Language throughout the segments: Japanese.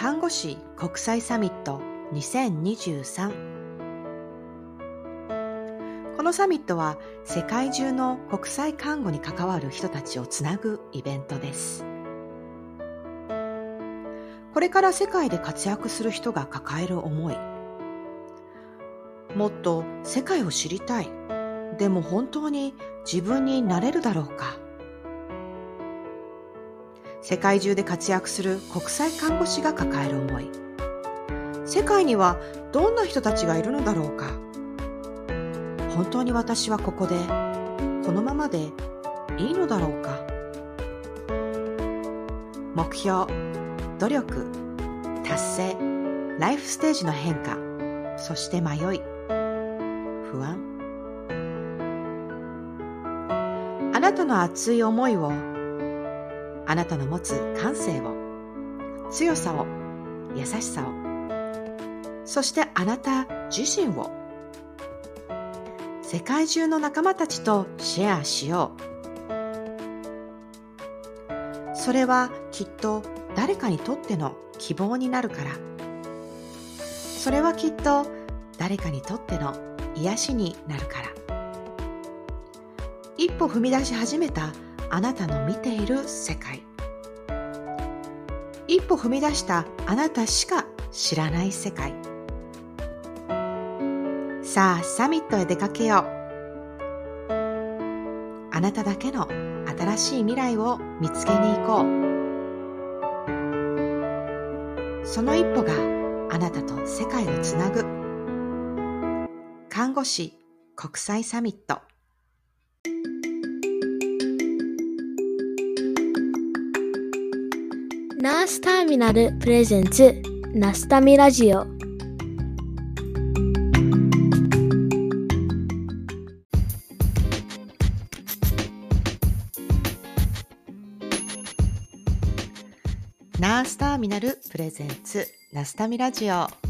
看護師国際サミット2023このサミットは世界中の国際看護に関わる人たちをつなぐイベントです。これから世界で活躍する人が抱える思い。もっと世界を知りたい。でも本当に自分になれるだろうか。世界中で活躍する国際看護師が抱える思い。世界にはどんな人たちがいるのだろうか。本当に私はここでこのままでいいのだろうか。目標努力達成ライフステージの変化そして迷い不安。あなたの熱い思いをあなたの持つ感性を強さを優しさをそしてあなた自身を世界中の仲間たちとシェアしよう。それはきっと誰かにとっての希望になるから。それはきっと誰かにとっての癒しになるから。一歩踏み出し始めたあなたの見ている世界。一歩踏み出したあなたしか知らない世界。さあサミットへ出かけよう。あなただけの新しい未来を見つけに行こう。その一歩があなたと世界をつなぐ。看護師国際サミット。スターミナルプレゼンツナスタミラジオ。ナースターミナルプレゼンツナスタミラジオ。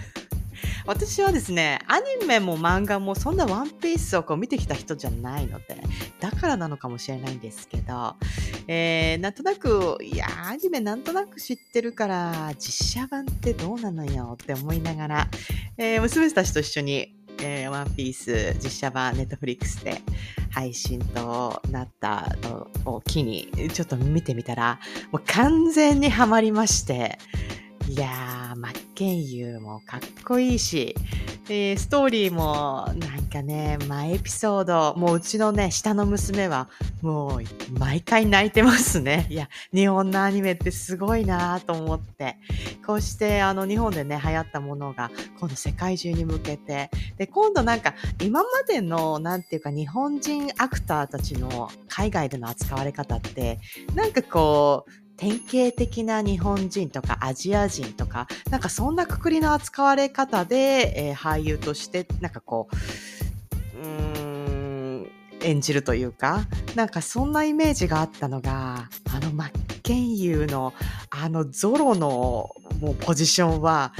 私はですね、アニメも漫画もそんなワンピースをこう見てきた人じゃないので、だからなのかもしれないんですけど、えー、なんとなく、いやアニメなんとなく知ってるから、実写版ってどうなのよって思いながら、えー、娘たちと一緒に、えー、ワンピース実写版ネットフリックスで配信となったのを機にちょっと見てみたら、もう完全にハマりまして、いやー、真剣佑もかっこいいし、えー、ストーリーもなんかね、毎エピソード、もううちのね、下の娘はもう毎回泣いてますね。いや、日本のアニメってすごいなと思って、こうしてあの日本でね、流行ったものが今度世界中に向けて、で、今度なんか今までのなんていうか日本人アクターたちの海外での扱われ方って、なんかこう、典型的な日本人とかアジア人とか、なんかそんなくくりの扱われ方で、えー、俳優として、なんかこう、うーん、演じるというか、なんかそんなイメージがあったのが、あの真剣佑のあのゾロのもうポジションは、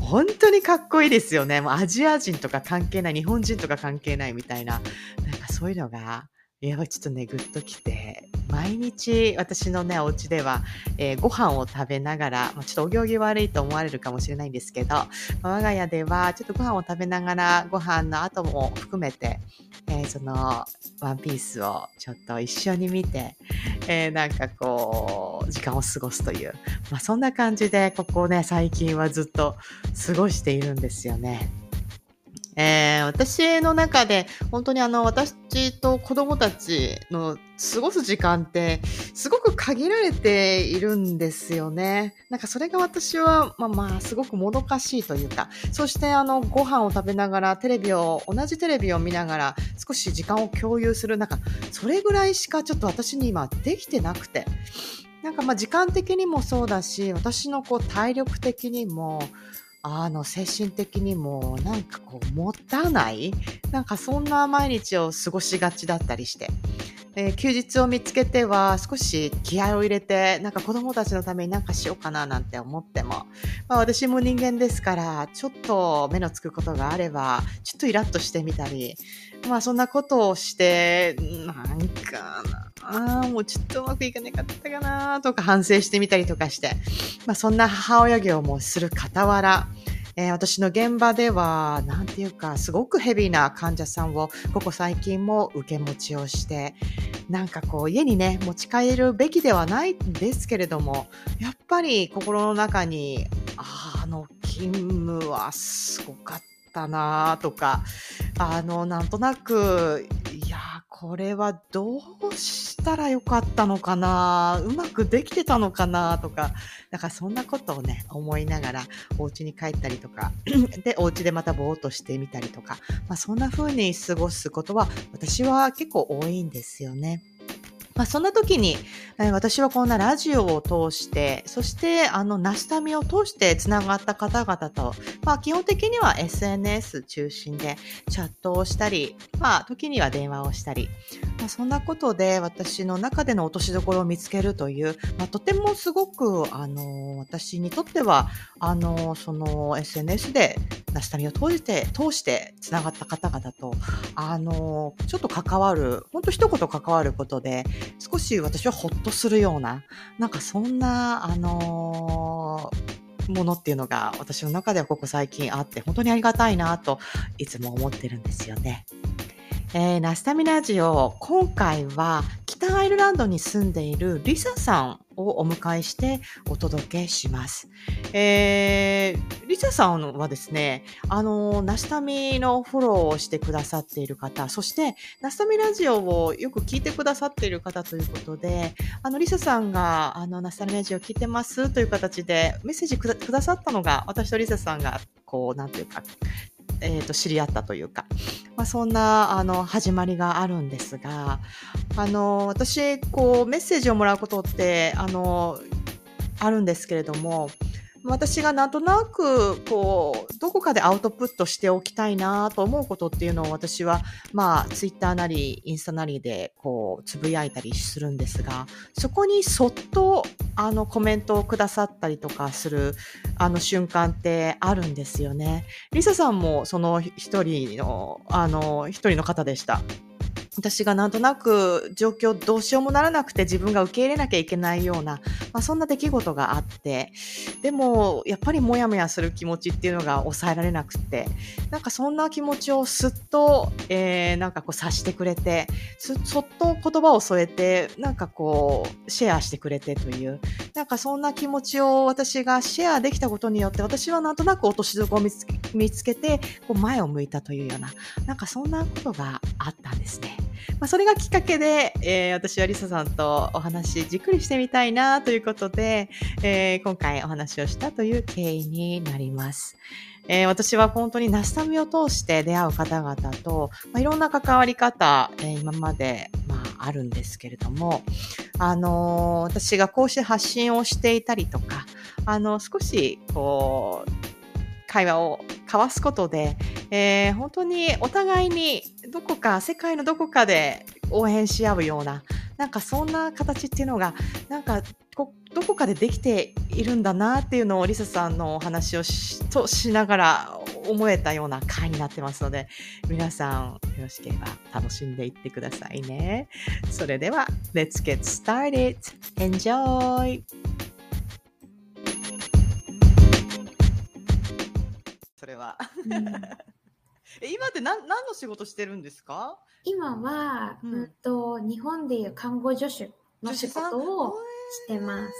本当にかっこいいですよね。もうアジア人とか関係ない、日本人とか関係ないみたいな、なんかそういうのが、いや、ちょっとね、ぐっときて、毎日私のね、お家では、えー、ご飯を食べながら、まあ、ちょっとお行儀悪いと思われるかもしれないんですけど、まあ、我が家ではちょっとご飯を食べながら、ご飯の後も含めて、えー、そのワンピースをちょっと一緒に見て、えー、なんかこう、時間を過ごすという、まあ、そんな感じで、ここね、最近はずっと過ごしているんですよね。えー、私の中で本当にあの私と子供たちの過ごす時間ってすごく限られているんですよね。なんかそれが私はまあまあすごくもどかしいというか、そしてあのご飯を食べながらテレビを、同じテレビを見ながら少し時間を共有する、なんかそれぐらいしかちょっと私に今できてなくて。なんかまあ時間的にもそうだし、私のこう体力的にも、あの、精神的にも、なんかこう、持たない？なんかそんな毎日を過ごしがちだったりして。えー、休日を見つけては少し気合を入れて、なんか子供たちのためになんかしようかななんて思っても、まあ私も人間ですから、ちょっと目のつくことがあれば、ちょっとイラッとしてみたり、まあそんなことをして、なんかな、あもうちょっとうまくいかなかったかなとか反省してみたりとかして、まあそんな母親業もする傍ら、えー、私の現場では、なんていうか、すごくヘビーな患者さんを、ここ最近も受け持ちをして、なんかこう、家にね、持ち帰るべきではないんですけれども、やっぱり心の中に、ああの勤務はすごかったなとか、あの、なんとなく、これはどうしたらよかったのかな？うまくできてたのかな？とか、だからそんなことをね、思いながらお家に帰ったりとか、で、お家でまたぼーっとしてみたりとか、まあそんな風に過ごすことは私は結構多いんですよね。まあ、そんな時に、えー、私はこんなラジオを通して、そしてあのナスタミを通してつながった方々と、まあ、基本的には SNS 中心でチャットをしたり、まあ、時には電話をしたり、まあ、そんなことで私の中での落としどころを見つけるという、まあ、とてもすごく、あの、私にとっては、あの、その SNS でナスタミを通して、通してつながった方々と、あの、ちょっと関わる、本当一言関わることで、少し私はほっとするような、なんかそんな、あのものっていうのが私の中ではここ最近あって本当にありがたいなといつも思ってるんですよね。えー、ナスタミラジオ、今回は北アイルランドに住んでいるリサさんをお迎えしてお届けします。えー、リサさんはですね、あの、ナスタミのフォローをしてくださっている方、そして、ナスタミラジオをよく聞いてくださっている方ということで、あの、リサさんが、あの、ナスタミラジオ聞いてますという形でメッセージくださったのが、私とリサさんが、こう、なんていうか、えー、と知り合ったというか、まあ、そんなあの始まりがあるんですがあの私こうメッセージをもらうことってあのあるんですけれども私がなんとなく、こう、どこかでアウトプットしておきたいなと思うことっていうのを私は、まあ、ツイッターなり、インスタなりで、こう、つぶやいたりするんですが、そこにそっと、あの、コメントをくださったりとかする、あの、瞬間ってあるんですよね。リサさんも、その一人の、あの、一人の方でした。私がなんとなく状況どうしようもならなくて自分が受け入れなきゃいけないような、まあ、そんな出来事があって、でもやっぱりもやもやする気持ちっていうのが抑えられなくて、なんかそんな気持ちをすっと、えー、なんかこう察してくれて、そっと言葉を添えて、なんかこうシェアしてくれてという、なんかそんな気持ちを私がシェアできたことによって私はなんとなく落としどころを見つけ見つけて、こう前を向いたというような、なんかそんなことがあったんですね。まあ、それがきっかけで、えー、私はリサさんとお話じっくりしてみたいなということで、えー、今回お話をしたという経緯になります。えー、私は本当にナスタミを通して出会う方々と、まあ、いろんな関わり方、えー、今まで、まあ、あるんですけれども、あのー、私がこうして発信をしていたりとか、あの少し、こう、会話を交わすことで、えー、本当にお互いにどこか、世界のどこかで応援し合うような、なんかそんな形っていうのが、なんかどこかでできているんだなっていうのをリサさんのお話をしとしながら思えたような回になってますので、皆さんよろしければ楽しんでいってくださいね。それでは、Let's get started! Enjoy! れは。え今って何何の仕事してるんですか？今は、うん、と日本でいう看護助手の仕事をしてます。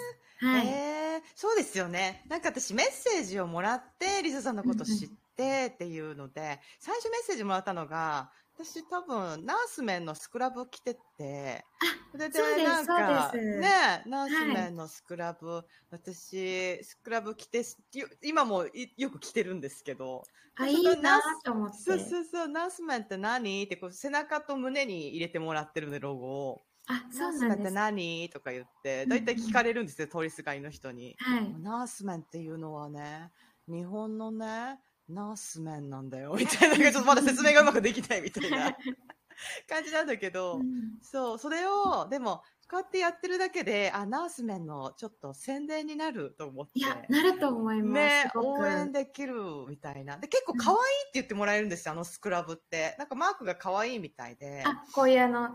はい、えー、そうですよね。なんか私メッセージをもらってリサさんのこと知ってっていうので、最初メッセージもらったのが私多分ナースメンのスクラブ着てて、それでなんかね、ナースメンのスクラブ、はい、私スクラブ着て今もよく着てるんですけど、あいいなと思って。そうそうそう、ナースメンって何ってこう背中と胸に入れてもらってるねロゴを。あ、そうナースメンって何とか言って、だいたい聞かれるんですよ、通りすがりの人に。はい。ナースメンっていうのはね、日本のね、ナースメンなんだよ、みたいな、ちょっとまだ説明がうまくできないみたいな 感じなんだけど、うんそう、それを、でも、こうやってやってるだけで、あ、ナースメンのちょっと宣伝になると思って。いや、なると思います。ね応援できるみたいな。で、結構可愛いって言ってもらえるんですよ、あのスクラブって。なんかマークが可愛いみたいで。あ、こういうあの、うん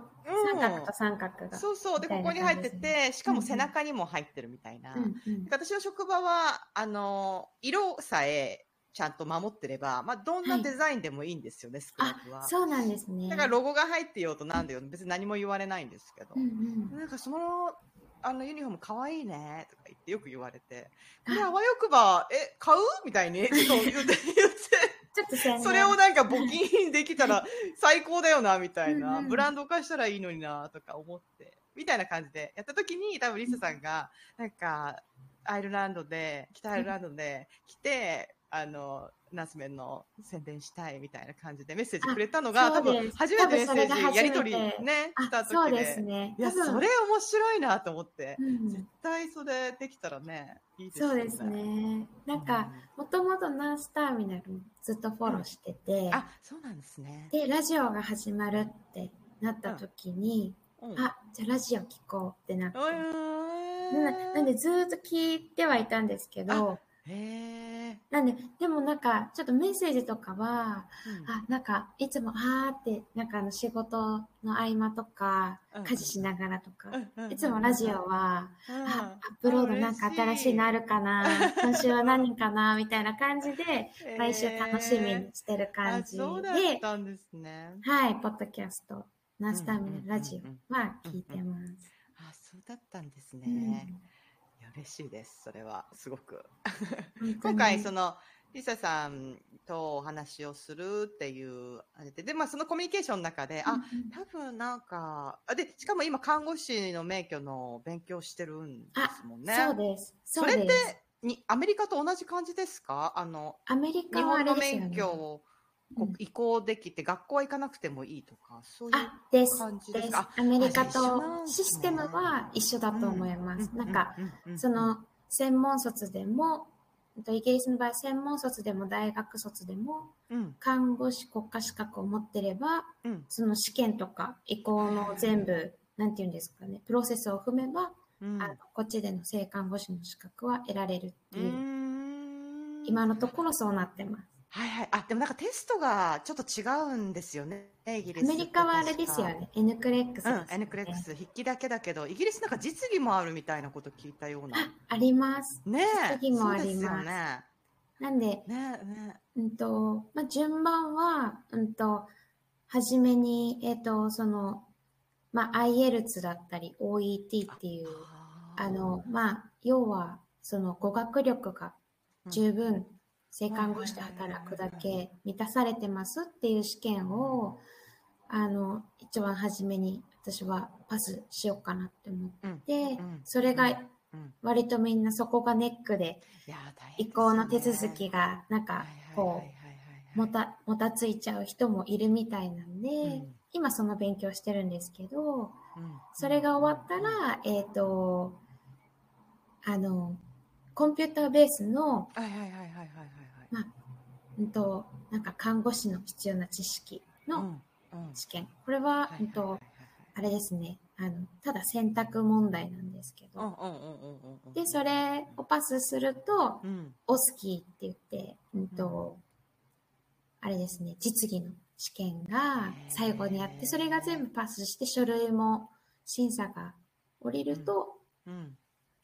三角と三角が。そうそう。で、ここに入ってて、しかもうんうん背中にも入ってるみたいな。うんうんで私の職場は、あの、色さえちゃんと守ってれば、まあ、どんなデザインでもいいんですよね、スクラブは。そうなんですね。だからロゴが入ってようとなんだよ、別に何も言われないんですけど。うんうん。なんかその、あのユニフォーム可愛いねとか言ってよく言われて、あこれあわよくば、え、買うみたいに、ちょっと言って、言って、ちょっと宣伝それをなんか募金できたら 最高だよな、みたいな。うんうんブランド化したらいいのにな、とか思って。みたいな感じでやった時に、多分リサさんが、なんか、アイルランドで、北アイルランドで来て、あの、ナスメンの宣伝したいみたいな感じでメッセージくれたのが、あ多分初めてメッセージやり取りね、したあ、時そうですね。いや、それ面白いなと思って。うん絶対それできたらね、いいですよね。そうですね。なんか、もともとナースターミナルずっとフォローしててうん。、あ、そうなんですね。で、ラジオが始まるってなった時に、うん、あ、じゃあラジオ聞こうってなって。うなーんなんでずーっと聞いてはいたんですけど、へえ。なんで、でもなんか、ちょっとメッセージとかは、うん。あ、なんか、いつも、あーって、なんかあの仕事の合間とかうん、家事しながらとか、うん。うん。いつもラジオは、うん。あ、アップロードなんか新しいのあるかな、今週は何かな、みたいな感じで、毎週楽しみにしてる感じあそうだっで、たんですね。はい、ポッドキャスト、ナースターミナルラジオは聞いてます。あ、そうだったんですうん。ね。嬉しいです。それはすごく。今回そのリサさんとお話をするっていうあれで、でまあそのコミュニケーションの中で、あ、多分なんか、あで、しかも今看護師の免許の勉強してるんですもんね。そうです。それってそうです。にアメリカと同じ感じですか？あの、アメリ日カはあ本の。免許をこう移行できて、学校は行かなくてもいいとか、そういう。あ、です感じ。でですすかアメリカとシステムは一緒だと思います。うなんか、その、専門卒でも、えっとイギリスの場合、専門卒でも大学卒でも、うん、看護師国家資格を持ってれば、うん、その試験とか移行の全部、なんていうんですかね、プロセスを踏めば、うん。あのこっちでの性看護師の資格は得られるってういう、今のところそうなってます。はいはい。あ、でもなんかテストがちょっと違うんですよね、イギリアスメリカはあれですよ。ね、N クレックスうん、N クレックス、筆記だけだけど、イギリスなんか実技もあるみたいなこと聞いたような。あ、あります。ねえ。実技もありますそうですよね。なんで、ねえ、ねうんと、まあ、順番は、うんと、はじめに、えっ、と、その、まあ、IELTS だったり、OET っていう、あーあの、まあ、要は、その語学力が十分、性看護師で働くだけ満たされてますっていう試験を、あの、一番初めに私はパスしようかなって思うん、って、うんそれがうん。割とみんなそこがネックで、移行の手続きが、なんか、こう、もた、もたついちゃう人もいるみたいなんで、うん。今その勉強してるんですけど、うんそれが終わったら、えっ、と、あの、コンピューターベースの、はいはいはいはいはいうんと、なんか看護師の必要な知識のうんうん試験。これは、うんと、あれですね、あの、ただ選択問題なんですけど、うんうんうんうんうんうん。で、それをパスすると、うん。オスキーって言って、うんと、あれですね、実技の試験が最後にあって、それが全部パスして書類も審査が降りると、うん。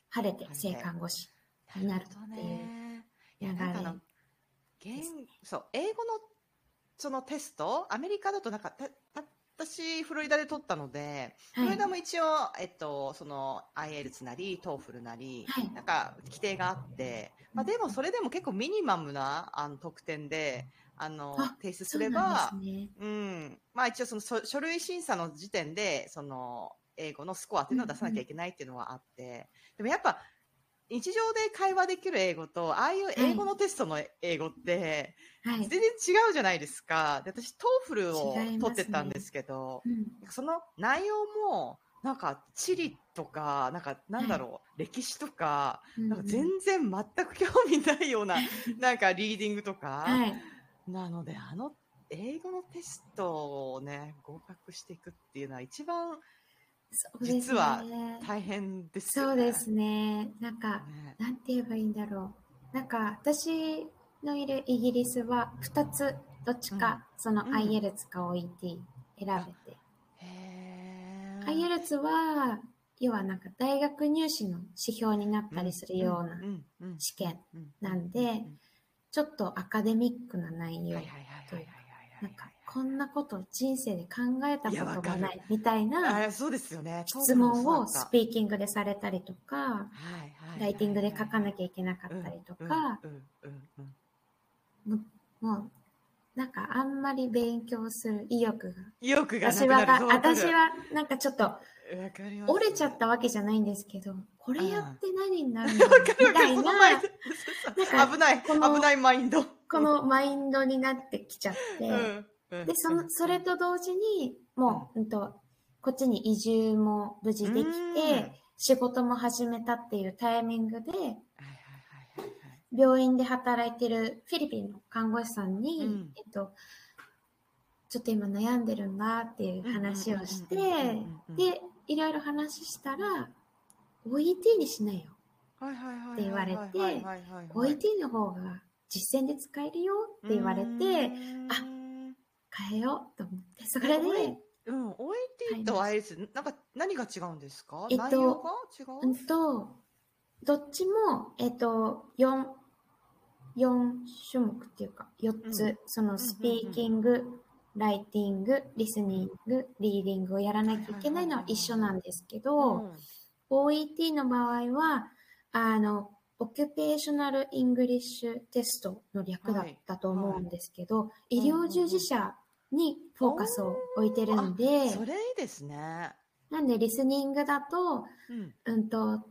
晴れて性看護師になるっていう流れ。、言そう、英語のそのテスト、アメリカだとなんか、たた私、フロリダで取ったので、フロリダも一応、えっと、その、IELTS なり、TOEFL なり、はいなんか、規定があって、まあでもそれでも結構ミニマムな、あの、得点で、あのあ、提出すればなん、ね。うん。まあ一応その書書類審査の時点で、その英語のスコアっていうのを出さなきゃいけないっていうのはあって、でもやっぱ日常で会話できる英語と、ああいう英語のテストの英語ってはい全。然違うじゃないですか。で私、 TOEFL を取ってたんですけど、うんその内容も、なんか地理とか、なんかなんだろう、歴史とか、うんなんか全然全く興味ないような、なんかリーディングとか、はい。なので、あの英語のテストをね、合格していくっていうのは一番そうですね実は大変ですよね。そうですね。なんか、ね。なんて言えばいいんだろう。なんか、私のいるイギリスは2つ、どっちか、そのうん IELTS か OET 選べて。へー IELTS は、要はなんか大学入試の指標になったりするようなうんうん試験うんなんでうんうんちょっとアカデミックな内容はいはいはいはいはいなんかこんなこと人生で考えたことがないみたいな。質問をスピーキングでされたりとかライティングで書かなきゃいけなかったりとかもうなんかあんまり勉強する意欲が意欲がな私は私はなんかちょっと折れちゃったわけじゃないんですけどこれやって何になるの？みたいな危ない。危ないマインド。このマインドになってきちゃって、でそのそれと同時にもう、うん、とこっちに移住も無事できて、うん。仕事も始めたっていうタイミングで病院で働いてるフィリピンの看護師さんに、うん。えっと、ちょっと今悩んでるんだっていう話をしてでいろいろ話したら OET にしないよ。って言われて OET の方が実践で使えるよって言われてあ変えようと思ってそれで、うん、OET と IELTS、なんか何が違うんですか、えっと内容が違う、うんとどっちもえっと4 4種目っていうか4つ、うん。そのスピーキング、ライティングリスニングリーディングをやらなきゃいけないのは一緒なんですけど、OET の場合はあの Occupational English Test の略だったと思うんですけど、い。医療従事者にフォーカスを置いてるんで、それいいですね。なんでリスニングだと,、うん。うん、と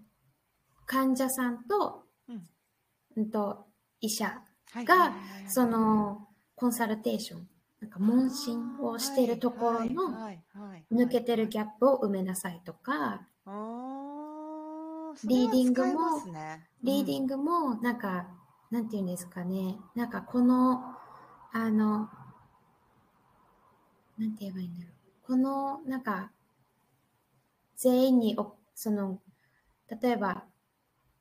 患者さんと,、うん。うん、と医者はいがそ、のコンサルテーションなんか問診をしているところの抜けてるギャップを埋めなさいとか、リーディングも使えますね。リーディングもなんか、なんていうんですかね、なんかこの、あの、なんて言えばいいんだろう。この、なんか、全員にお、その、例えば、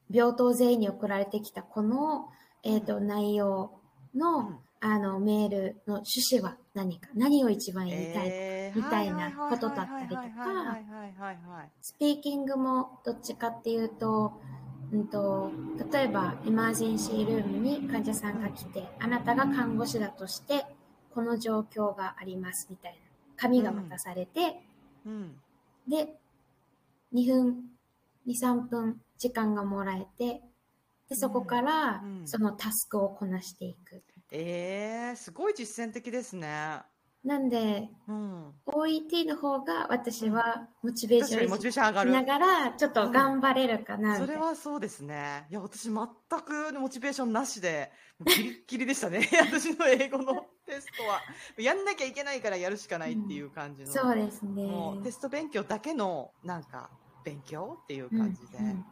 病棟全員に送られてきたこの、えっ、と、内容の、うん。あの、メールの趣旨は何か、何を一番言いたいか、えーみたいなことだったりとかスピーキングもどっちかっていうと、うんと、例えばエマージェンシールームに患者さんが来て、あなたが看護師だとして、この状況がありますみたいな紙が渡されて、うんで、2分、2、3分時間がもらえて、で、そこからうんうんそのタスクをこなしていく。えー、すごい実践的ですね。なんで、うん。OET の方が私はモチベーションモチベーション上がながら、ちょっと頑張れるかなみたいな。それはそうですね。いや、私全くモチベーションなしで、ギリッギリでしたね。私の英語のテストは。やんなきゃいけないからやるしかないっていう感じの。そうですね。もうテスト勉強だけの、なんか、勉強っていう感じで。うんうん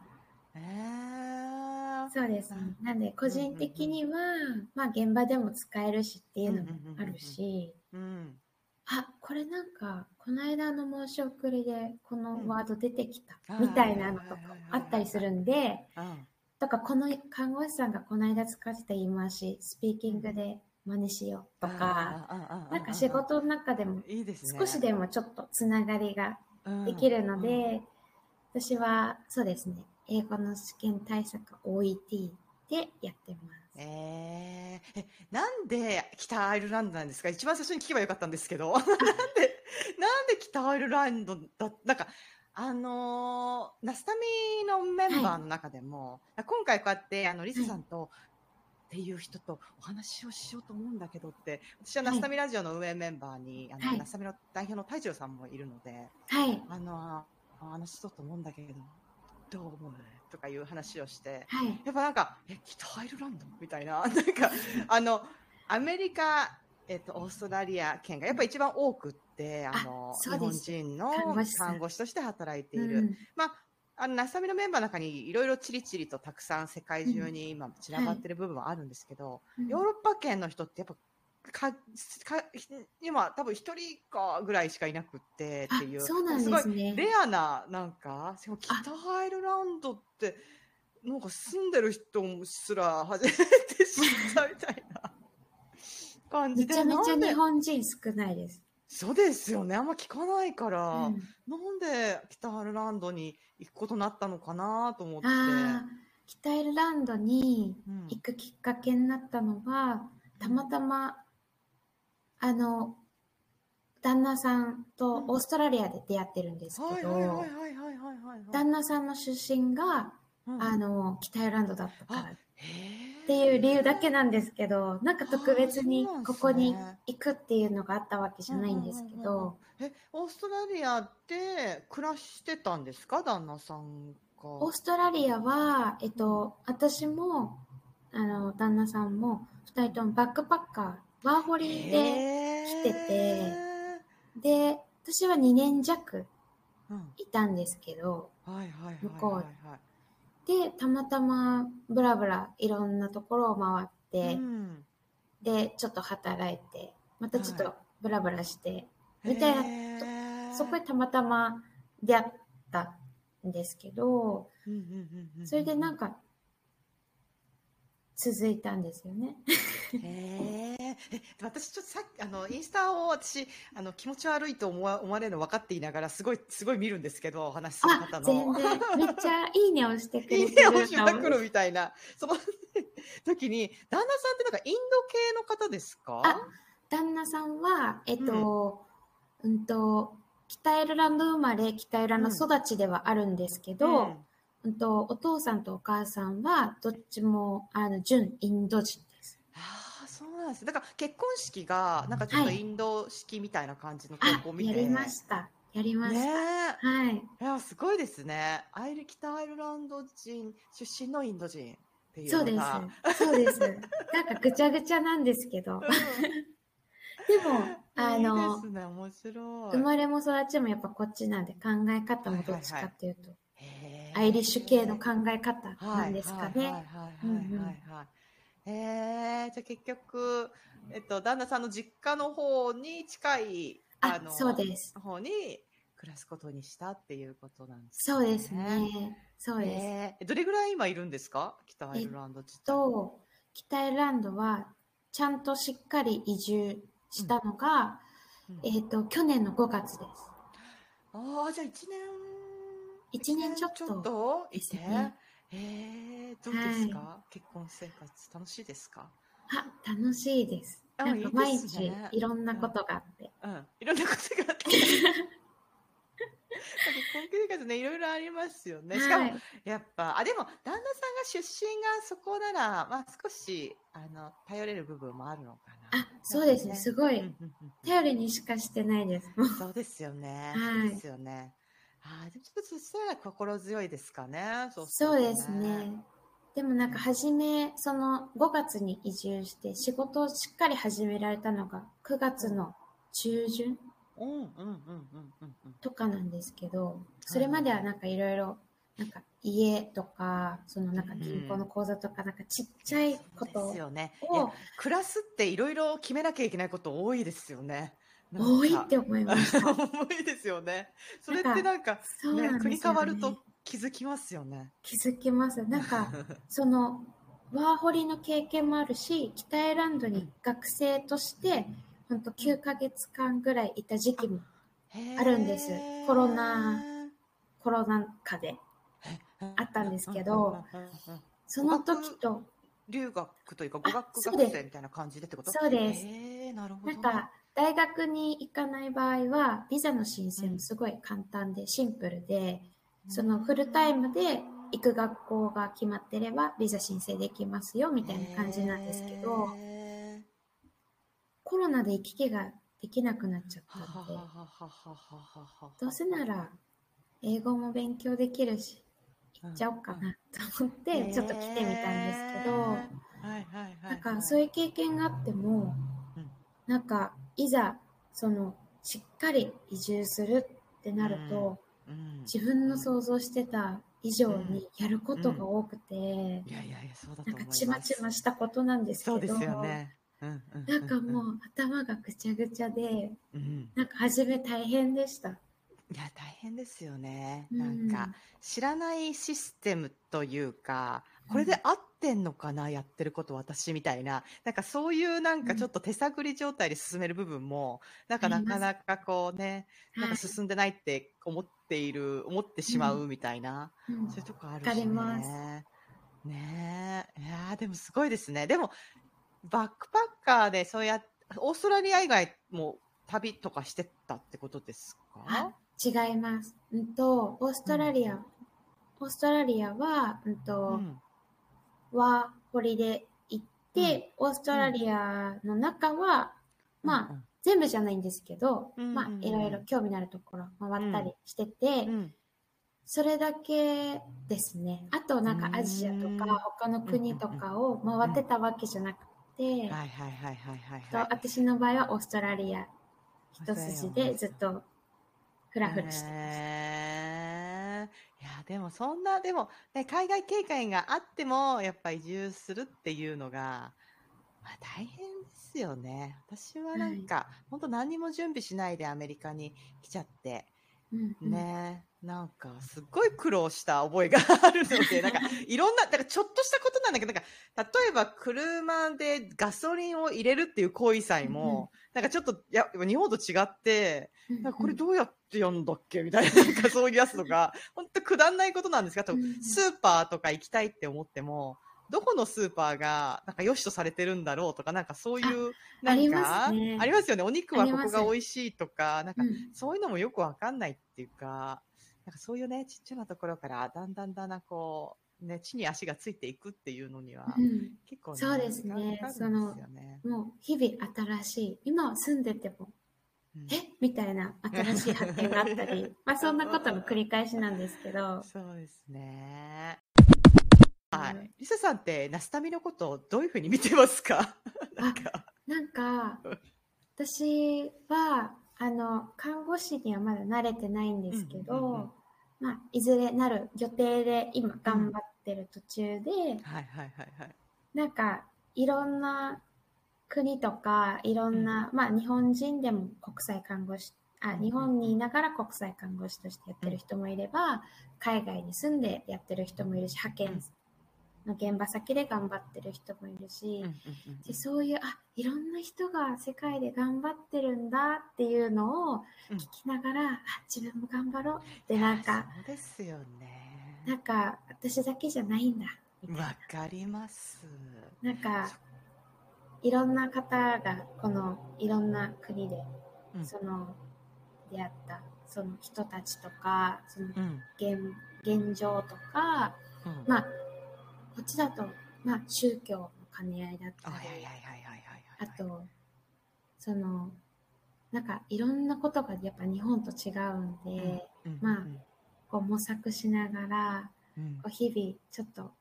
えー、そうですね。なんで、個人的には、まあ、現場でも使えるしっていうのもあるし、うん。あ、これなんか、この間の申し送りでこのワード出てきた、うんみたいなのとかあったりするんで、うん。とか、この看護師さんがこの間使ってた言い回し、スピーキングで真似しようとか、なんか仕事の中でも。少しでもちょっとつながりができるので、私はそうですね、英語の試験対策 OET でやってます。えー、え、なんで北アイルランドなんですか？一番最初に聞けばよかったんですけど。なんで、なんで北アイルランドだ、なんか、あのーナスタミのメンバーの中でも、今回こうやって、あの、リスさんと、っていう人とお話をしようと思うんだけどって、私はナスタミラジオの運営メンバーに、あの、はい。ナスタミの代表の太一さんもいるので、はい、あの、あ話しそうと思うんだけど、どう思う？とかいう話をして、はい、やっぱなんか、え、北アイルランド？みたいな、なんか、あの、アメリカえっと、オーストラリア圏がやっぱ一番多くって、ああの、日本人の看護師として働いている。うん。まあ、あの、ナスタミのメンバーの中にいろいろチリチリとたくさん世界中に今散らばってる部分はあるんですけど、うん。ヨーロッパ圏の人ってやっぱ、か、か、今多分一人かぐらいしかいなくってっていう。あそうなんですねごいレアな、なんか、北アイルランドって、なんか住んでる人すら初めて知ったみたいな感じで。めちゃめちゃ日本人少ないです。そうですよね。あんま聞かないから、うんなんで北アイルランドに行くことになったのかなと思って。北アイルランドにうん行くきっかけになったのは、たまたま、あの、旦那さんとオーストラリアで出会ってるんですけど。旦那さんの出身が、うん。あの、北アイルランドだったからあっへていう理由だけなんですけど、なんか特別にここに行くっていうのがあったわけじゃないんですけど、え、オーストラリアで暮らしてたんですか？旦那さんが。オーストラリアは、えっと、私も、あの、旦那さんも、二人ともバックパッカー、ワーホリで、来ててで、私は2年弱うん。いたんですけど、はいはいはい向こうはい。はい。で、たまたまブラブラいろんなところを回って、うん。で、ちょっと働いて、またちょっはとブラブラして、みたいなへー。そこでたまたま出会ったんですけど、それでなんか、続いたんですよね。へえ。え、私ちょっとさっき、あの、インスタを私、あの、気持ち悪いと思わ思われるの分かっていながら、すごい、すごい見るんですけど、お話しするあ方、の。全然、めっちゃいいねをしてくれ いいねをしてくるみたいな、その時に、旦那さんってなんかインド系の方ですか？あ旦那さんは、えっと、うん、と、北アイルランド生まれ、北アイルランド育ちではあるんですけど、うん、と、お父さんとお母さんは、どっちも、あの、純インド人です。ああ、そうなんです。だから結婚式が、なんかちょっとはいインド式みたいな感じの投あ稿を、見て。やりました。やりました。ねはい。え。いや、すごいですね。アイル、北アイルランド人、出身のインド人っていうそうで。す。そうです。なんかぐちゃぐちゃなんですけど。でも、あの。生まれも育ちもやっぱこっちなんで考え方もどっちかっていうと、アイリッシュ系の考え方なんですかはいね。はいはいはいはいはい。えー、じゃあ結局、えっと、旦那さんの実家の方に近い、あそうです。方に暮らすことにしたっていうことなんですそうですね。そうです。えーどれぐらい今いるんですか？北アイルランド自体。と、北アイルランドはちゃんとしっかり移住したのが、うんえっ、と、去年の5月です。ああ、じゃあ1年。一年ちょっと一年ちょっといて？えー、どうですか、結婚生活楽しいですか？あ、楽しいです。あなんか毎日ねいろんなことがあって。うん。いろんなことがあって。結婚生活ね、いろいろありますよね。しかも、はい。やっぱ、あ、でも、旦那さんが出身がそこなら、まあ、少し、あの、頼れる部分もあるのかな。あ、そうですね。ねすごい、頼りにしかしてないです。そうですよね。はいそうですよね。ああ、でもちょっとそしたら心強いですかね。そうそうですね。でもなんか初め、その5月に移住して仕事をしっかり始められたのが9月の中旬うんうんうんうんうんうん。とかなんですけど、それまではなんかいろいろ、なんか家とか、そのなんか銀行の口座とか、なんかちっちゃいこそうとですよね。暮らすっていろいろ決めなきゃいけないこと多いですよね。多いって思いました。多いですよね。それってなんか、なんですよねね、国変わると気づきますよね。気づきます。なんか、そのワーホリの経験もあるし、北アイルランドに学生として、本当9ヶ月間ぐらいいた時期もあるんですコロナコロナ禍で。あったんですけどその時と、留学というか語学学生みたいな感じでってこと？そうですなるほど。なんか、大学に行かない場合は、ビザの申請もすごい簡単でシンプルで、そのフルタイムで行く学校が決まってれば、ビザ申請できますよ、みたいな感じなんですけど、コロナで行き来ができなくなっちゃったのでどうせなら英語も勉強できるし、行っちゃおうかなと思って、ちょっと来てみたんですけど。なんかそういう経験があってもうん、なんかいざそのしっかり移住するってなると、うん自分の想像してた以上にやることが多くて、いやいやいや、そうだと思います。なんかちまちましたことなんですけどそうですよね。うんうんうんなんかもう頭がぐちゃぐちゃでうん、なんか初め大変でした。いや、大変ですよね。うなんか、知らないシステムというか、これで合ってんのかな、やってること私みたいな。なんかそういうなんかちょっと手探り状態で進める部分も、なんかなかなかこうね、なんか進んでないって思っている、思ってしまうみたいな、うんそういうとこあるしね。ねえ。いやーでもすごいですね。でも、バックパッカーでそうやっオーストラリア以外も旅とかしてたってことですか？あ違います。うんと、オーストラリア、オーストラリアは、うんと、うんワーホリで行って、オーストラリアの中は、まあ、全部じゃないんですけど、まあうんうん。うん、いろいろ興味のあるところ回ったりしてて、うん。うん。それだけですね。あと、なんかアジアとうん。か、他の国とかを回ってたわけじゃなくて。私の場合はオーストラリア一筋でずっとフラフラしてました。でもそんな、でも、ね、海外経験があっても、やっぱ移住するっていうのが、まあ大変ですよね。私はなんか、本当何にも準備しないでアメリカに来ちゃって、うんうん。ね、なんかすっごい苦労した覚えがあるので、なんかいろんな、だからちょっとしたことなんだけど、なんか例えば車でガソリンを入れるっていう行為さえも、なんかちょっと、いや、日本と違って、なんかこれどうやってやんだっけみたいな、なんかそういうやつとか、本当くだんないことなんですが、あとスーパーとか行きたいって思っても、どこのスーパーが、なんか良しとされてるんだろうとか、なんかそういう、なんか、ありますよね。お肉はここが美味しいとか、なんかそういうのもよくわかんないっていうか、なんかそういうね、ちっちゃなところから、だんだんだんだんこう、ね、地に足がついていくっていうのには、うん結構ね、そうですね時間かかるんですよね。もう日々新しい、今住んでても、え？みたいな新しい発見があったり、まあそんなことの繰り返しなんですけど、そうですね。はい。リサさんって、ナスタミのことをどういうふうに見てますか？なんか、なんか、私は、あの、看護師にはまだ慣れてないんですけうんうんうんど、まあ、いずれなる予定で今頑張ってる途中で、はいはいはいはい。なんか、いろんな国とか、いろんな、まあ、日本人でも国際看護師、あ、日本にいながら国際看護師としてやってる人もいれば、海外に住んでやってる人もいるし、派遣の現場先で頑張ってる人もいるし、うんうんうんでそういう、あ、いろんな人が世界で頑張ってるんだっていうのをうん。聞きながら、あ、自分も頑張ろうってなんか、そうですよね。なんか、私だけじゃないんだ、わかります。なんか、いろんな方が、この、いろんな国で、うん。その、出会った、その人たちとか、そのうん。現、現状とか、うん。まあ、こっちだと、まあ、宗教の兼ね合いだったあ、り。あと、その、なんかいろんなことがやっぱ日本と違うんで、うん、まあこう模索しながら、うん。こう日々ちょっと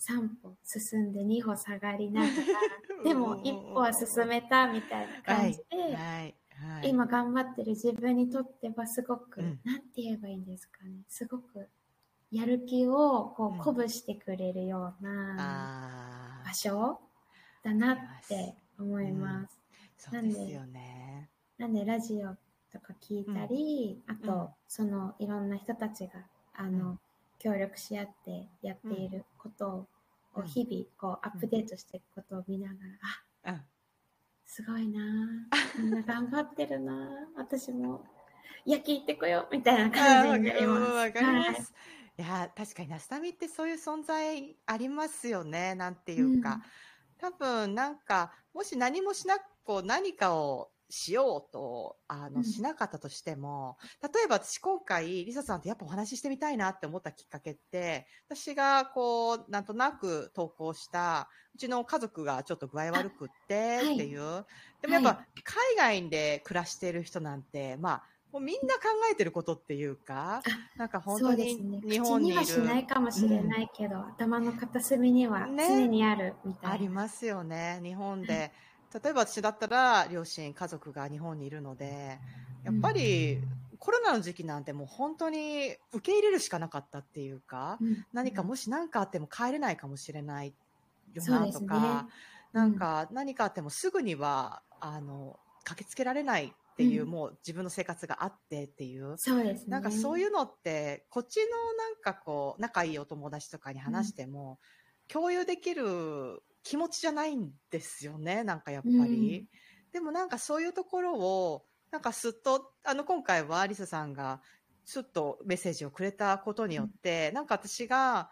3歩進んで2歩下がりながら、でも1歩は進めたみたいな感じで、はいはいはい、今頑張ってる自分にとってはすごく、うん。なんて言えばいいんですかね、すごくやる気をこうん。う鼓舞してくれるようなあ場所だなって思います。そうですよね。なんでラジオとか聞いたり、あと、うん。そのいろんな人たちがあの、うん協力し合ってやっていることうんを日々こうアップデートしていくことを見ながら、あうん、すごいなぁみんな頑張ってるなぁ私もいや聞いてこようみたいな感じになります。かりはいます。いや、確かにナスタミってそういう存在ありますよね。なんていうか。多分、なんか、もし何もしなく、こう、何かをしようと、あの、うんしなかったとしても、例えば私今回、リサさんとやっぱお話ししてみたいなって思ったきっかけって、私がこう、なんとなく投稿した、うちの家族がちょっと具合悪くってはいっていう、でもやっぱは海外で暮らしてる人なんて、まあ、もうみんな考えてることっていうか、なんか本当にね。日本にいる。口にはしないかもしれないけど、頭の片隅にはね常にあるみたいな。ありますよね。日本はで、例えば私だったら両親、家族が日本にいるので、やっぱりコロナの時期なんてもう本当に受け入れるしかなかったっていうか、うん。何かもし何かあっても帰れないかもしれないよなとか、なんか何かあってもすぐには、あの、駆けつけられないっていう、うん。もう自分の生活があってっていう、そうですね。なんかそういうのって、こっちのなんかこう、仲いいお友達とかに話しても、共有できる気持ちじゃないんですよね、なんかやっぱり。でもなんかそういうところを、なんかすっと、あの今回はリサさんが、ちょっとメッセージをくれたことによって、なんか私が、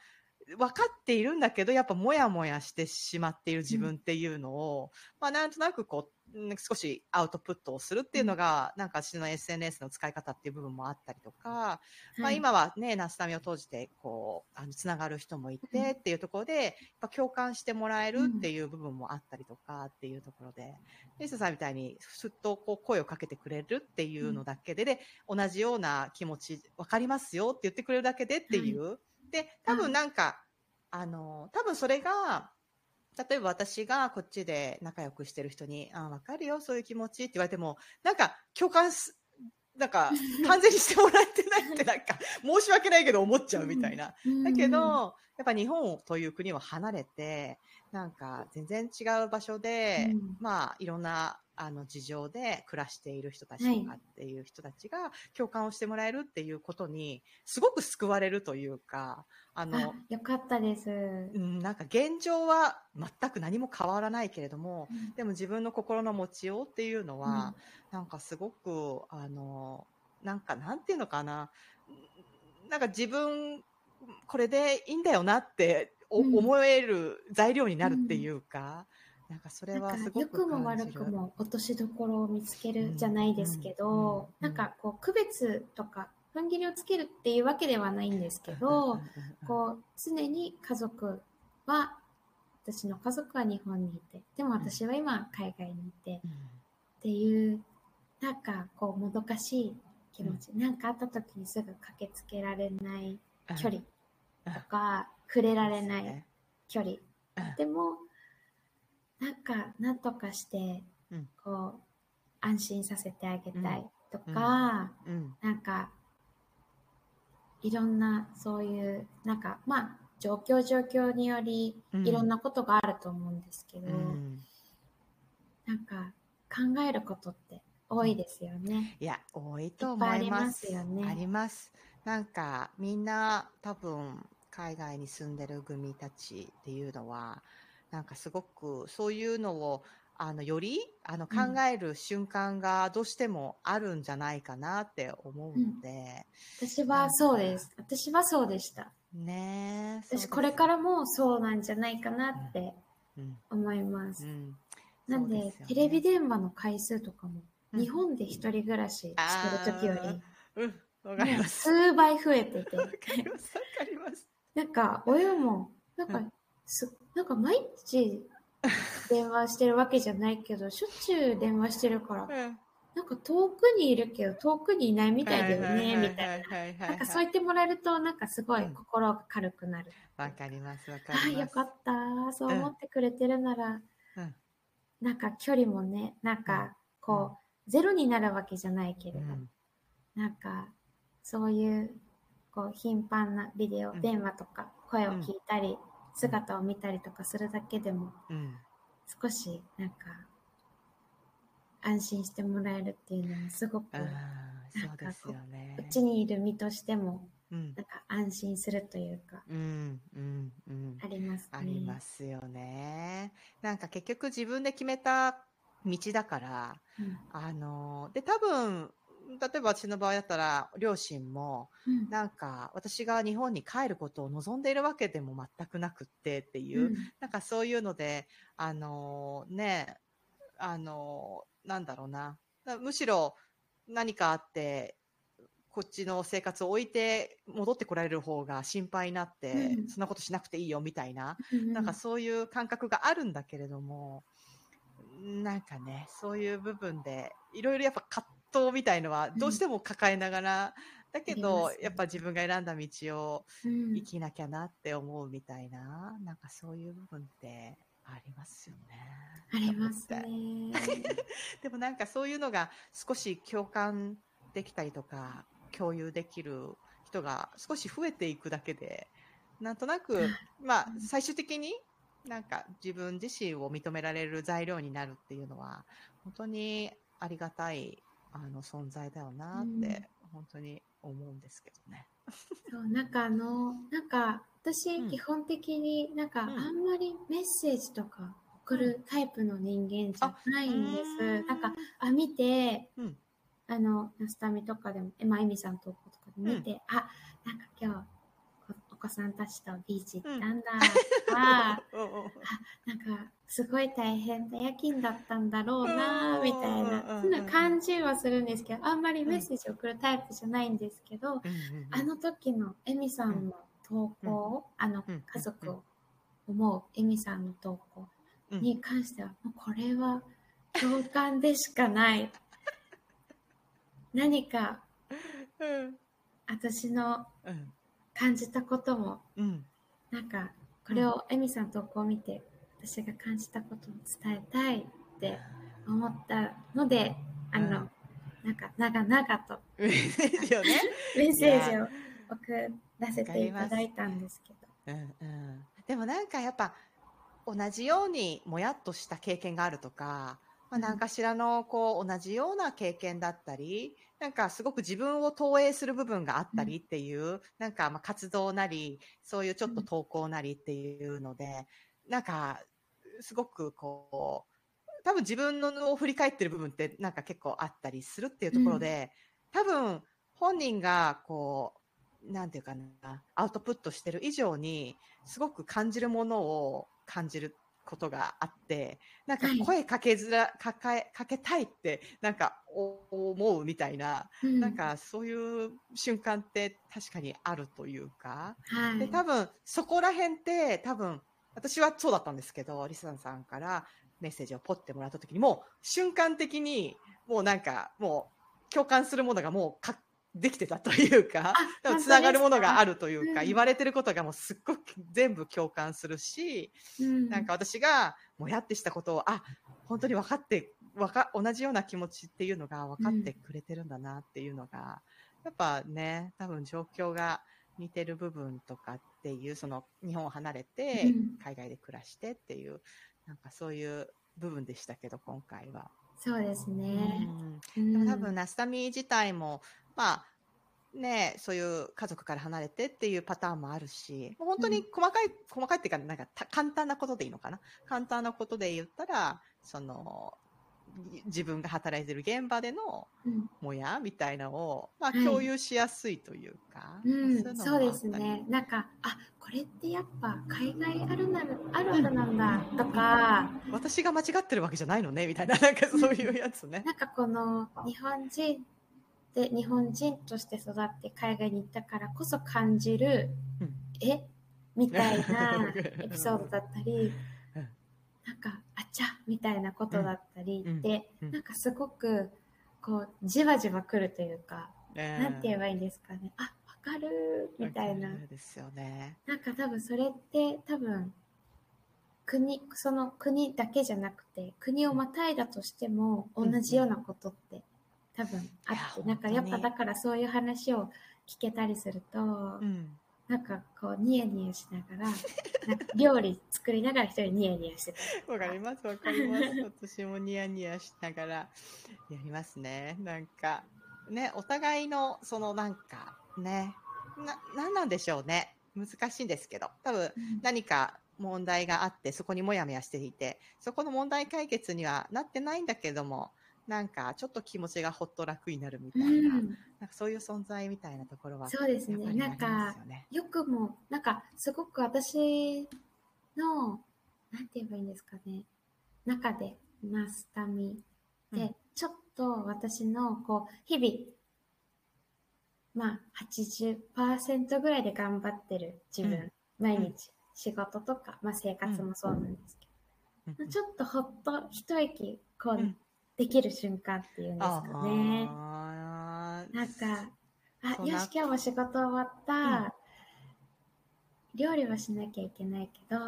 分かっているんだけど、やっぱもやもやしてしまっている自分っていうのを、まあなんとなくこう、うん少しアウトプットをするっていうのが、なんか私の SNS の使い方っていう部分もあったりとか、まあはい。今はね、ナスタミを通じて、こう、あの、つながる人もいうんてっていうところで、やっぱ共感してもらえるっていう部分もあったりとかっていうところで、リサさんみたいにすっとこう声をかけてくれるっていうのだけで、で、同じような気持ちわかりますよって言ってくれるだけでっていう。で、多分なんか、あの、多分それが、例えば私がこっちで仲良くしてる人に、あわかるよ、そういう気持ちって言われても、なんか共感す、なんか 完全にしてもらえてないってなんか 申し訳ないけど思っちゃうみたいな。うんだけど、やっぱ日本という国を離れて、なんか全然違う場所で、うんまあいろんなあの事情で暮らしている人たちとかはいっていう人たちが共感をしてもらえるっていうことに、すごく救われるというか、あのあ、よかったです。うん、なんか現状は全く何も変わらないけれども、うん。でも自分の心の持ちようっていうのは、なんかすごく、あの、なんかなんていうのかな、なんか自分、これでいいんだよなって思える材料になるっていうか、なんかそれはすごく良くも。悪くも落としどころを見つけるじゃないですけど、なんかこう区別とか踏ん切りをつけるっていうわけではないんですけど、こう常に家族は私の家族は日本にいてでも私は今海外にいてうん。っていうなんかこうもどかしい気持ち、なんかあった時にすぐ駆けつけられない距離とか、触れられない距離。うん。でもなんかなんとかしてうん。こう安心させてあげたいとうん。か、うん。なんかいろんなそういうなんかまあ状況状況によりうん。いろんなことがあると思うんですけど、うん。なんか考えることって多いですよね。いや、多いと思いっぱいありいま。ますすよね。あります。なんか、みんな多分、海外に住んでる組たちっていうのは、なんかすごく、そういうのを、あの、より、あの、考うんえる瞬間がどうしてもあるんじゃないかなって思うので、私はそうです。私はそうでした。ねえ。私これからもそうなんじゃないかなってうん、思います。うん。なんでそうすよねテレビ電話の回数とかも、うん日本で一人暮らししてる時より、うん。数倍増えてて、わかります。わかります。なんか親も、なんかうんす、なんか毎日電話してるわけじゃないけど、しょっちゅう電話してるから、うん。なんか遠くにいるけど遠くにいないみたいだよね、みたいな。いななんかそう言ってもらえると、なんかすごいうん心が軽くなる。わかります。わかああ、ります。よかった。そう思ってくれてるなら、うんなんか距離もね、なんかこう、ゼロになるわけじゃないけれど、うんなんかそういうこう頻繁なビデオ、うん電話とか声を聞いたり、姿を見たりとかするだけでもうん。少しなんか安心してもらえるっていうのはすごくああ、なんかそうですよね。うちにいる身としてもうんなんか安心するというかうん、うん、うん。ありますね。ありますよね。なんか結局自分で決めた道だから、うんあの、で、多分、例えば私の場合だったら、両親も、うん。なんか私が日本に帰ることを望んでいるわけでも全くなくってっていう、うん。なんかそういうので、あのね、あのなんだろうな。むしろ何かあって、こっちの生活を置いて戻ってこられる方が心配になって、うん。そんなことしなくていいよみたいな、うん。なんかそういう感覚があるんだけれども、なんかね、そういう部分で、いろいろやっぱ葛藤みたいのはどうしても抱えながら、だけどやっぱ自分が選んだ道をうん。生きなきゃなって思うみたいな、なんかそういう部分ってありますよね。ありますね。でもなんかそういうのが少し共感できたりとか、共有できる人が少し増えていくだけで、なんとなく、まあ最終的になんか自分自身を認められる材料になるっていうのは、本当にありがたいあの存在だよなって、本当に思うんですけどね。そう、なんかあの、なんか私うん。基本的になんかあうん。んまりメッセージとか送るタイプの人間じゃないんです。なんか、あ、見て、うん。あの、ナスタミとかでも、え、まあ、エミさん投稿とかで見て、あ、なんか今日、子さんたちとビーチ行ったんだ、とか、うんうんなんか、すごい大変な夜勤だったんだろうな、うん。みたいな、うんそんな感じはするんですけど、あんまりメッセージ送るタイプじゃないんですけど、あの時のエミさんの投稿、あのうん。家族を思うエミさんの投稿うん。に関しては、もうこれは共感でしかない。何かうん。私のうん感じたことも、うんなんかこれをエミさんの投稿を見て、私が感じたことを伝えたいって思ったので、あの、うんなんか長々と。メッセージを送らせていただいたんですけど。うんうん、でもなんかやっぱ同じようにもやっとした経験があるとか、まあ、うん何かしらのこう同じような経験だったり、なんかすごく自分を投影する部分があったりっていう、なんかまあ活動なり、そういうちょっと投稿なりっていうので、なんかすごくこう、多分自分のを振り返ってる部分ってなんか結構あったりするっていうところで、多分本人がこう、なんていうかな、アウトプットしてる以上に、すごく感じるものを感じることがあって、なんかはい。声かけづら、かかえ、かけたいって、なんかお思うみたいな、うん。なんかそういう瞬間って確かにあるというか、はい。で、多分そこら辺って多分、私はそうだったんですけど、リサンさんからメッセージをポッてもらった時にもう瞬間的にもうなんかもう共感するものがもうかできてたという か、つながるものがあるというか、うん。言われてることがもうすっごく全部共感するし、うん。なんか私がもやってしたことを、あ、本当に分かって、わか、同じような気持ちっていうのが分かってくれてるんだなっていうのが、やっぱね、多分状況が似てる部分とかっていう、その日本を離れてうん。海外で暮らしてっていう、なんかそういう部分でしたけど、今回は。そうですね。ううん。んでも多分、ナスタミ自体も、まあ、ねそういう家族から離れてっていうパターンもあるし、もう本当に細かい、細かいっていうか、なんかた簡単なことでいいのかな？簡単なことで言ったら、その、い自分が働いてる現場でのうん。もやみたいなのを、まあ、はい共有しやすいというか、うん。いのもそうですね。なんか、あ、これってやっぱ海外あるなる、あるあるなんだとか、私が間違ってるわけじゃないのねみたいな、なんかそういうやつね。なんかこの日本人で日本人として育って海外に行ったからこそ感じる、うん。え？みたいな エピソードだったりうん、なんか、あちゃみたいなことだったりうん。で、うん。なんかすごくこうじわじわ来るというか、ななんて言えばいいんですかね。あ、わかるみたいな。ですよね。なんか多分それって多分国、その国だけじゃなくて国をまたいだとしても同うん。じようなことって多分あって、なんかやっぱだからそういう話を聞けたりすると、うん。なんかこうニヤニヤしながら、料理作りながら一人ニヤニヤしてた。わかります、わかります。私もニヤニヤしながらやりますね。なんか、ね、お互いの、そのなんか、ね、な、なんなんでしょうね。難しいんですけど、多分何か問題があって、そこにもやもやしていて、そこの問題解決にはなってないんだけども、なんかちょっと気持ちがほっと楽になるみたいな、うん、なんかそういう存在みたいなところは、そうですね。なんかよくも、なんかすごく私の、なんて言えばいいんですかね。中で、ナスタミで、うん。ちょっと私の、こう、日々、まあ、80%ぐらいで頑張ってる自分、毎日、仕事とか、まあ生活もそうなんですけど、うん。ちょっとほっと一息、こう、うんできる瞬間っていうんですかね。なんか、あ、よし、今日も仕事終わった。料理はしなきゃいけないけど、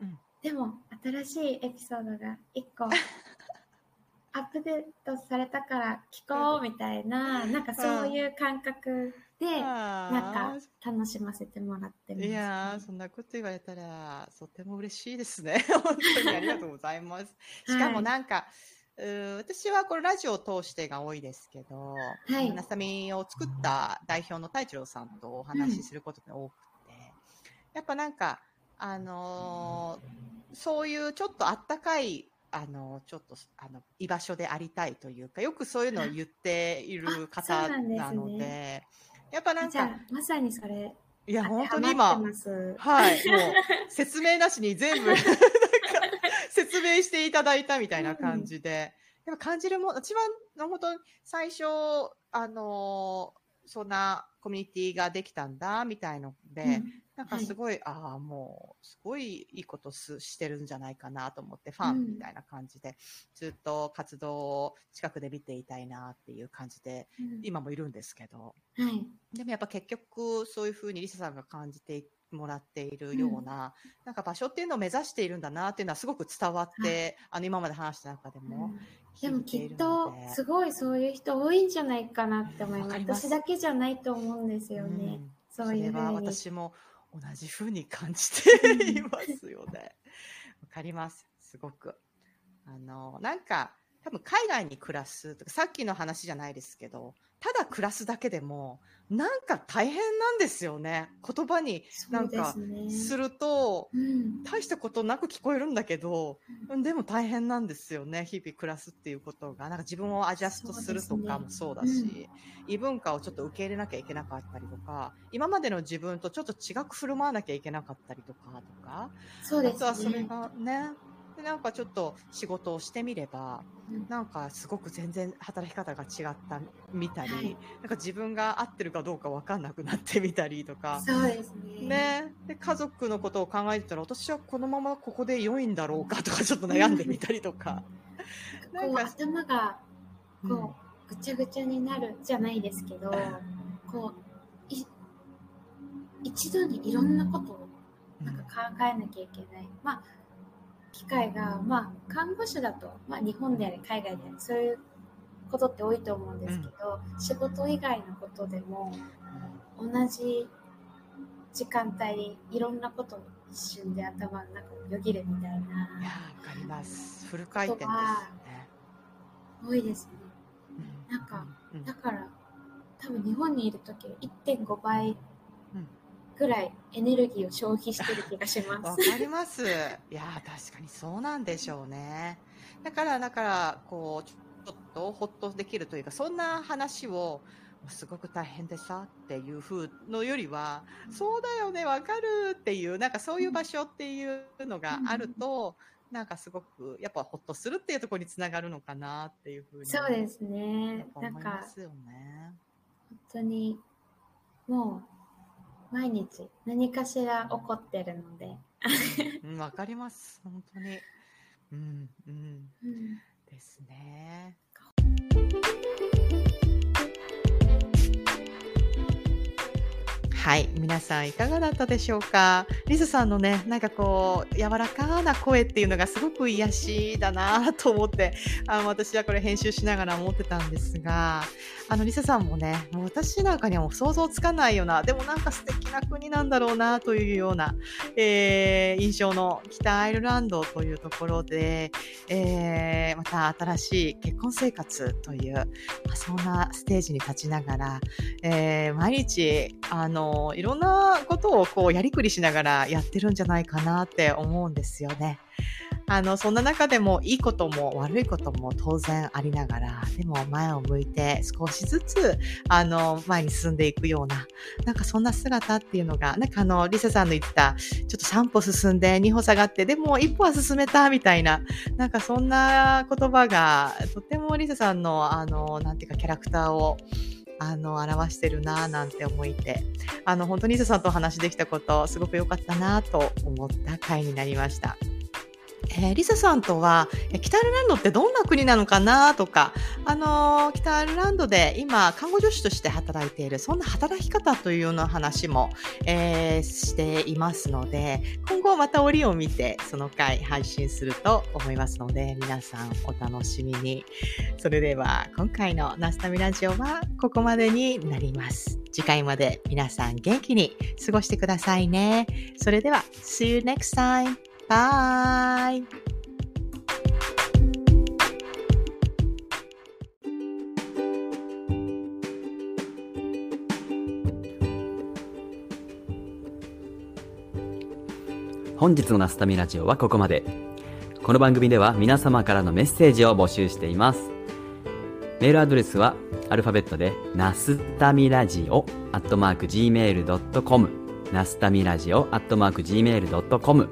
うんでも新しいエピソードが1個 アップデートされたから聞こうみたいな、なんかそういう感覚で、なんか楽しませてもらってます、いやそんなこと言われたら、とても嬉しいですね。本当にありがとうございます。しかもなんか、はい、私はこのラジオを通してが多いですけど、はい、なさみを作った代表の太一郎さんとお話しすることが多くて、うん、やっぱなんか、あのー、そういうちょっとあったかいあの、ちょっと、あの、居場所でありたいというか、よくそういうのを言っている方なので、でやっぱなんか、まさにそれ、いや、本当に今、はい、もう、説明なしに全部説 明していただいたみたいな感じで、うん、やっぱ感じるも、一番、本当最初、あの、そんなコミュニティができたんだ、みたいので、うん、なんかすごい、はい、ああ、もう、すごいいいことすしてるんじゃないかなと思って、ファンみたいな感じで、うん、ずっと活動を近くで見ていたいなっていう感じで、うん、今もいるんですけど、はい、でもやっぱ結局、そういうふうにリサさんが感じてもらっているような、うん、なんか場所っていうのを目指しているんだなっていうのはすごく伝わって、はい、あの今まで話した中でも、でもきっとすごいそういう人多いんじゃないかなって思います。私だけじゃないと思うんですよね。そういうそれは私も同じふうに感じていますよね。わかります。すごく。あの、なんか、多分海外に暮らすとか、さっきの話じゃないですけど、ただ暮らすだけでも、なんか大変なんですよね。言葉になんかすると、ねうん、大したことなく聞こえるんだけど、うん、でも大変なんですよね。日々暮らすっていうことが。なんか自分をアジャストするとかもそうだし、ねうん、異文化をちょっと受け入れなきゃいけなかったりとか、今までの自分とちょっと違く振る舞わなきゃいけなかったりとか、とか。そうですね。あとはそれがね、でなんかちょっと仕事をしてみれば、うん、なんかすごく全然働き方が違ったみたり、はい、なんか自分が合ってるかどうか分かんなくなってみたりとか。そうですね。ね。で、家族のことを考えてたら、私はこのままここで良いんだろうかとか、ちょっと悩んでみたりとか。なんか頭が、こう、ぐちゃぐちゃになるじゃないですけど、こう、一度にいろんなことをなんか考えなきゃいけない。まあ機会が、まあ、看護師だと、まあ、日本であれ海外であれそういうことって多いと思うんですけど、うん、仕事以外のことでも同じ時間帯いろんなこと一瞬で頭の中をよぎるみたいな。いやわかります。フル回転ですね。多いですね。うん、なんか、うん、だから多分日本にいる時は1.5倍ぐらいエネルギーを消費してる気がします。わかります。いや確かにそうなんでしょうね。だからだからこうちょっとほっとできるというかそんな話をすごく大変でさっていう風のよりは、そうだよねわかるっていうなんかそういう場所っていうのがあると。なんかすごくやっぱほっとするっていうところにつながるのかなっていうふうにそうですね。なんか本当にもう毎日何かしら起こってるので。うん、わかります。本当に。うん、うん。うん、ですね。はい。皆さんいかがだったでしょうか？リスさんのね、なんかこう、柔らかな声っていうのがすごく癒しだなと思って、あの、私はこれ編集しながら思ってたんですが、あの、リサさんもね、もう私なんかにはもう想像つかないような、でもなんか素敵な国なんだろうなというような、えー、印象の北アイルランドというところで、えー、また新しい結婚生活という、まあ、そんなステージに立ちながら、えー、毎日、あの、いろんなことをこうやりくりしながらやってるんじゃないかなって思うんですよね。あの、そんな中でもいいことも悪いことも当然ありながら、でも前を向いて少しずつ、あの、前に進んでいくような、なんかそんな姿っていうのが、なんかあの、リサさんの言った、ちょっと3歩進んで2歩下がって、でも1歩は進めたみたいな、なんかそんな言葉が、とってもリサさんの、あの、なんていうかキャラクターを、あの、表してるなぁなんて思いて、あの、本当に伊勢さんとお話できたこと、すごく良かったなと思った回になりました。えー、リサさんとは、北アイルランドってどんな国なのかなとか、あのー、北アイルランドで今、看護助手として働いている、そんな働き方というような話も、えー、していますので、今後また折を見て、その回配信すると思いますので、皆さんお楽しみに。それでは、今回のナスタミラジオはここまでになります。次回まで皆さん元気に過ごしてくださいね。それでは、See you next time! Bye! 本日のナスタミラジオはここまで。この番組では皆様からのメッセージを募集しています。メールアドレスはアルファベットで、ナスタミラジオ、アットマーク gmail.com、ナスタミラジオ、アットマーク gmail.com、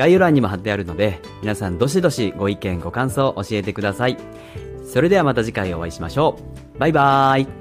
概要欄にも貼ってあるので、皆さんどしどしご意見ご感想教えてください。それではまた次回お会いしましょう。バイバーイ。